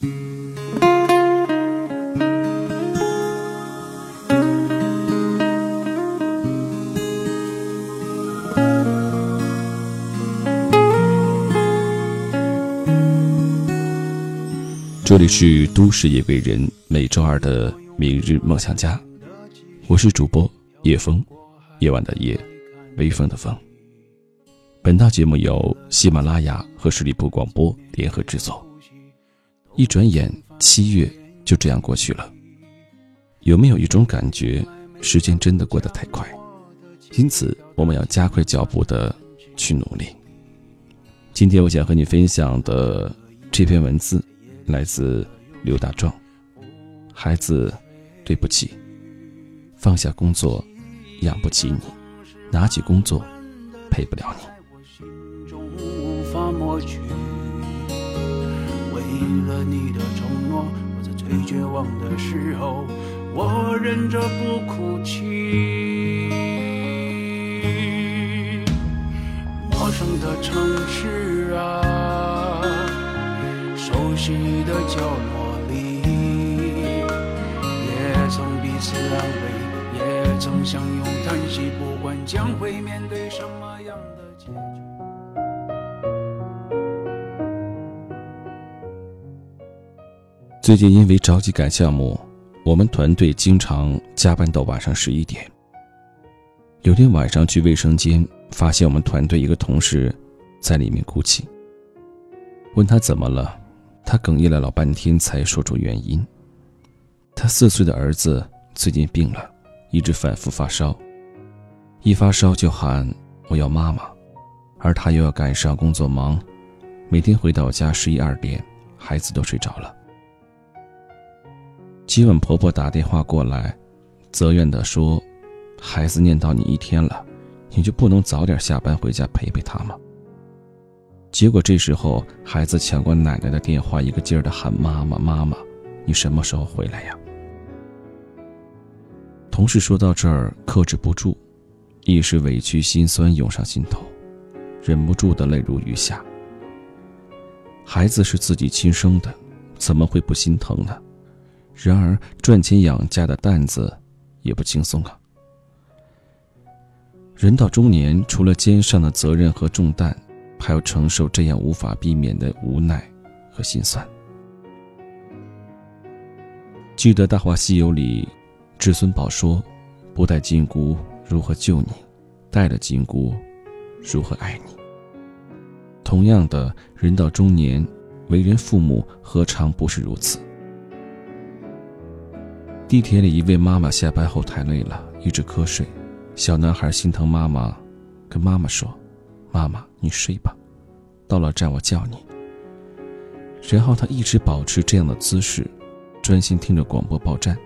这里是都市夜归人，每周二的明日梦想家，我是主播叶枫，夜晚的夜，微风的风。本档节目由喜马拉雅和十里铺广播联合制作。一转眼，七月就这样过去了。有没有一种感觉，时间真的过得太快？因此，我们要加快脚步的去努力。今天，我想和你分享的这篇文字。来自刘大壮，孩子，对不起，放下工作，养不起你；拿起工作，陪不了你。为了你的承诺，我在最绝望的时候，我忍着不哭泣。陌生的城市啊，熟悉。的角落里，也曾彼此安慰，也曾相拥叹息，不管将会面对什么样的结局。最近因为着急赶项目，我们团队经常加班到晚上十一点。有天晚上去卫生间，发现我们团队一个同事在里面哭泣，问他怎么了。他哽咽了老半天，才说出原因。他四岁的儿子最近病了，一直反复发烧，一发烧就喊我要妈妈，而他又要赶上工作忙，每天回到家十一二点，孩子都睡着了。今晚婆婆打电话过来，责怨地说：“孩子念叨你一天了，你就不能早点下班回家陪陪他吗？”结果这时候，孩子抢过奶奶的电话，一个劲儿的喊：“妈妈，妈妈，你什么时候回来呀？”同事说到这儿，克制不住，一时委屈心酸涌上心头，忍不住的泪如雨下。孩子是自己亲生的，怎么会不心疼呢？然而赚钱养家的担子也不轻松啊。人到中年，除了肩上的责任和重担。还要承受这样无法避免的无奈和心酸。记得《大话西游》里，至尊宝说：“不带金箍如何救你？带了金箍，如何爱你？”同样的，人到中年，为人父母何尝不是如此？地铁里，一位妈妈下班后太累了，一直瞌睡。小男孩心疼妈妈，跟妈妈说。妈妈，你睡吧，到了站我叫你。然后他一直保持这样的姿势，专心听着广播报站。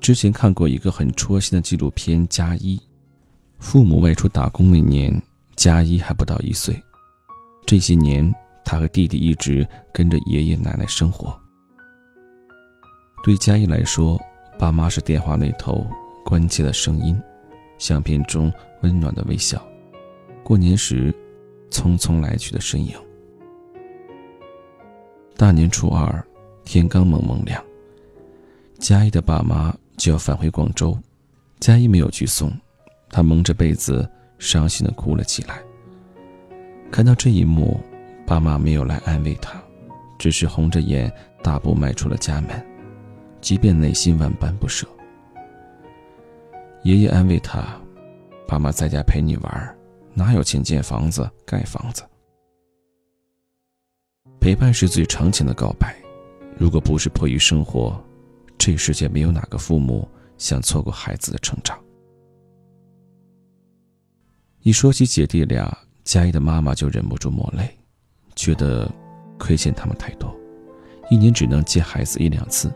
之前看过一个很戳心的纪录片《加一》，父母外出打工那年，加一还不到一岁。这些年，他和弟弟一直跟着爷爷奶奶生活。对佳一来说，爸妈是电话那头关切的声音。相片中温暖的微笑，过年时匆匆来去的身影。大年初二，天刚蒙蒙亮，佳怡的爸妈就要返回广州，佳怡没有去送，她蒙着被子伤心的哭了起来。看到这一幕，爸妈没有来安慰她，只是红着眼大步迈出了家门，即便内心万般不舍。爷爷安慰他：“爸妈在家陪你玩，哪有钱建房子、盖房子？陪伴是最长情的告白。如果不是迫于生活，这世界没有哪个父母想错过孩子的成长。”一说起姐弟俩，佳怡的妈妈就忍不住抹泪，觉得亏欠他们太多，一年只能接孩子一两次，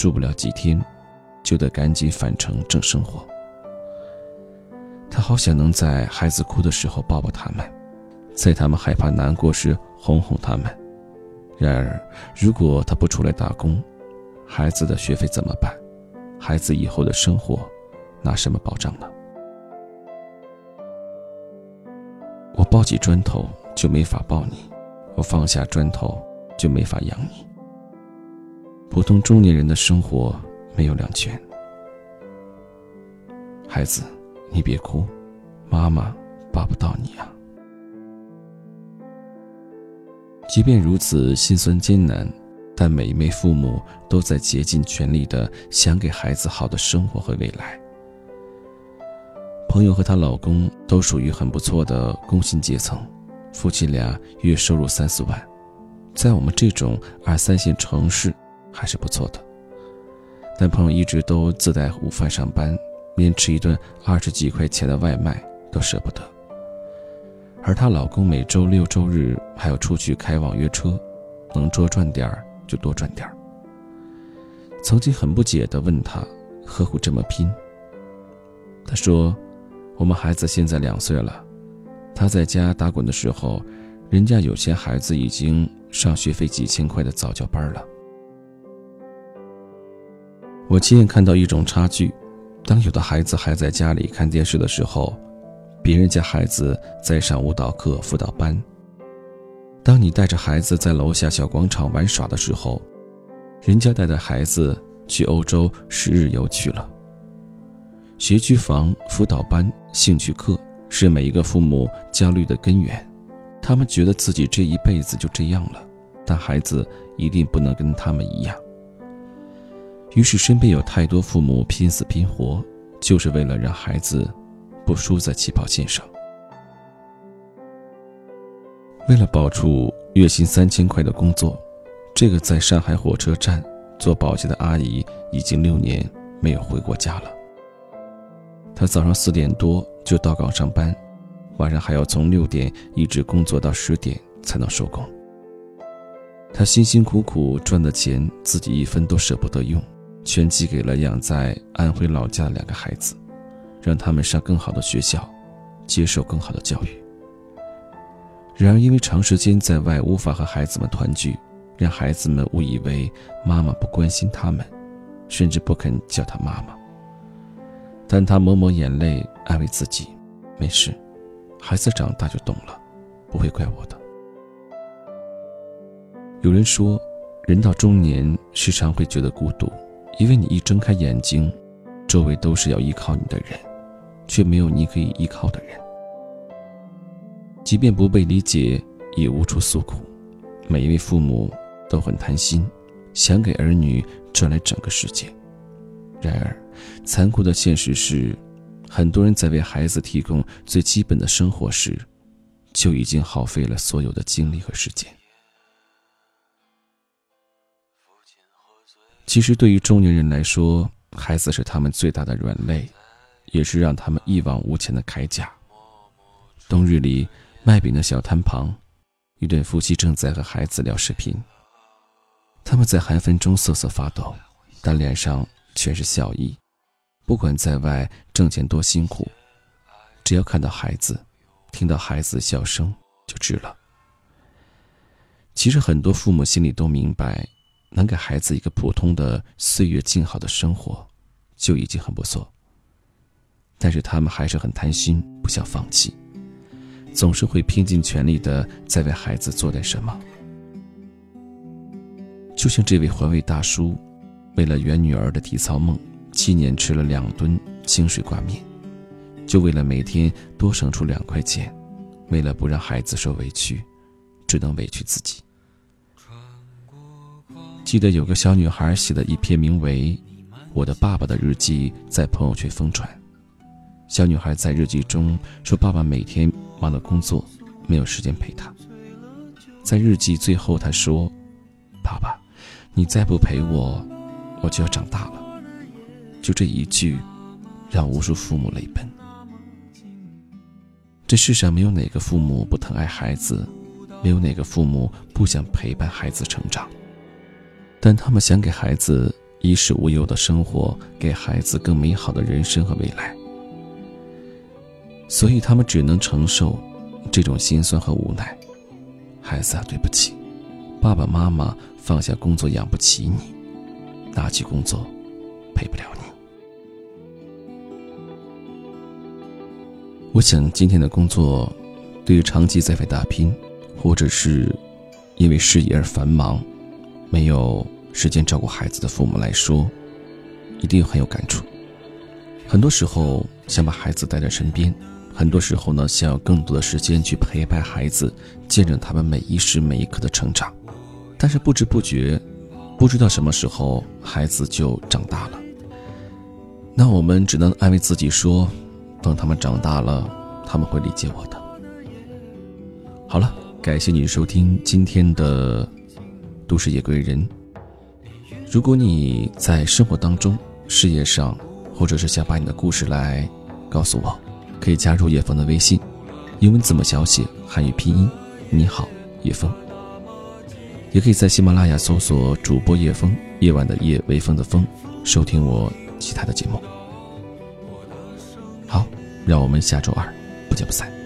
住不了几天。就得赶紧返程挣生活。他好想能在孩子哭的时候抱抱他们，在他们害怕难过时哄哄他们。然而，如果他不出来打工，孩子的学费怎么办？孩子以后的生活，拿什么保障呢？我抱起砖头就没法抱你，我放下砖头就没法养你。普通中年人的生活没有两全。孩子，你别哭，妈妈抱不到你啊。即便如此心酸艰难，但每一位父母都在竭尽全力的想给孩子好的生活和未来。朋友和她老公都属于很不错的工薪阶层，夫妻俩月收入三四万，在我们这种二三线城市还是不错的。但朋友一直都自带午饭上班，连吃一顿二十几块钱的外卖都舍不得。而她老公每周六周日还要出去开网约车，能多赚点儿就多赚点儿。曾经很不解地问他：“何苦这么拼？”他说：“我们孩子现在两岁了，他在家打滚的时候，人家有些孩子已经上学费几千块的早教班了。我亲眼看到一种差距：当有的孩子还在家里看电视的时候。”别人家孩子在上舞蹈课、辅导班。当你带着孩子在楼下小广场玩耍的时候，人家带着孩子去欧洲十日游去了。学区房、辅导班、兴趣课是每一个父母焦虑的根源。他们觉得自己这一辈子就这样了，但孩子一定不能跟他们一样。于是，身边有太多父母拼死拼活，就是为了让孩子。不输在起跑线上。为了保住月薪三千块的工作，这个在上海火车站做保洁的阿姨已经六年没有回过家了。她早上四点多就到岗上班，晚上还要从六点一直工作到十点才能收工。她辛辛苦苦赚的钱，自己一分都舍不得用，全寄给了养在安徽老家的两个孩子。让他们上更好的学校，接受更好的教育。然而，因为长时间在外无法和孩子们团聚，让孩子们误以为妈妈不关心他们，甚至不肯叫他妈妈。但他抹抹眼泪，安慰自己：“没事，孩子长大就懂了，不会怪我的。”有人说，人到中年时常会觉得孤独，因为你一睁开眼睛，周围都是要依靠你的人。却没有你可以依靠的人，即便不被理解，也无处诉苦。每一位父母都很贪心，想给儿女赚来整个世界。然而，残酷的现实是，很多人在为孩子提供最基本的生活时，就已经耗费了所有的精力和时间。其实，对于中年人来说，孩子是他们最大的软肋。也是让他们一往无前的铠甲。冬日里，卖饼的小摊旁，一对夫妻正在和孩子聊视频。他们在寒风中瑟瑟发抖，但脸上全是笑意。不管在外挣钱多辛苦，只要看到孩子，听到孩子的笑声，就值了。其实很多父母心里都明白，能给孩子一个普通的岁月静好的生活，就已经很不错。但是他们还是很贪心，不想放弃，总是会拼尽全力的在为孩子做点什么。就像这位环卫大叔，为了圆女儿的体操梦，七年吃了两吨清水挂面，就为了每天多省出两块钱，为了不让孩子受委屈，只能委屈自己。记得有个小女孩写的一篇名为《我的爸爸的日记》在朋友圈疯传。小女孩在日记中说：“爸爸每天忙着工作，没有时间陪她。”在日记最后，她说：“爸爸，你再不陪我，我就要长大了。”就这一句，让无数父母泪奔。这世上没有哪个父母不疼爱孩子，没有哪个父母不想陪伴孩子成长，但他们想给孩子衣食无忧的生活，给孩子更美好的人生和未来。所以他们只能承受这种心酸和无奈。孩子啊，对不起，爸爸妈妈放下工作养不起你，拿起工作陪不了你。我想今天的工作，对于长期在外打拼，或者是因为事业而繁忙，没有时间照顾孩子的父母来说，一定很有感触。很多时候想把孩子带在身边，很多时候呢，想要更多的时间去陪伴孩子，见证他们每一时每一刻的成长。但是不知不觉，不知道什么时候孩子就长大了。那我们只能安慰自己说，等他们长大了，他们会理解我的。好了，感谢你收听今天的《都市夜归人》。如果你在生活当中、事业上，或者是想把你的故事来告诉我，可以加入叶枫的微信，英文字母小写，汉语拼音，你好，叶枫。也可以在喜马拉雅搜索主播叶枫，夜晚的夜，微风的风，收听我其他的节目。好，让我们下周二不见不散。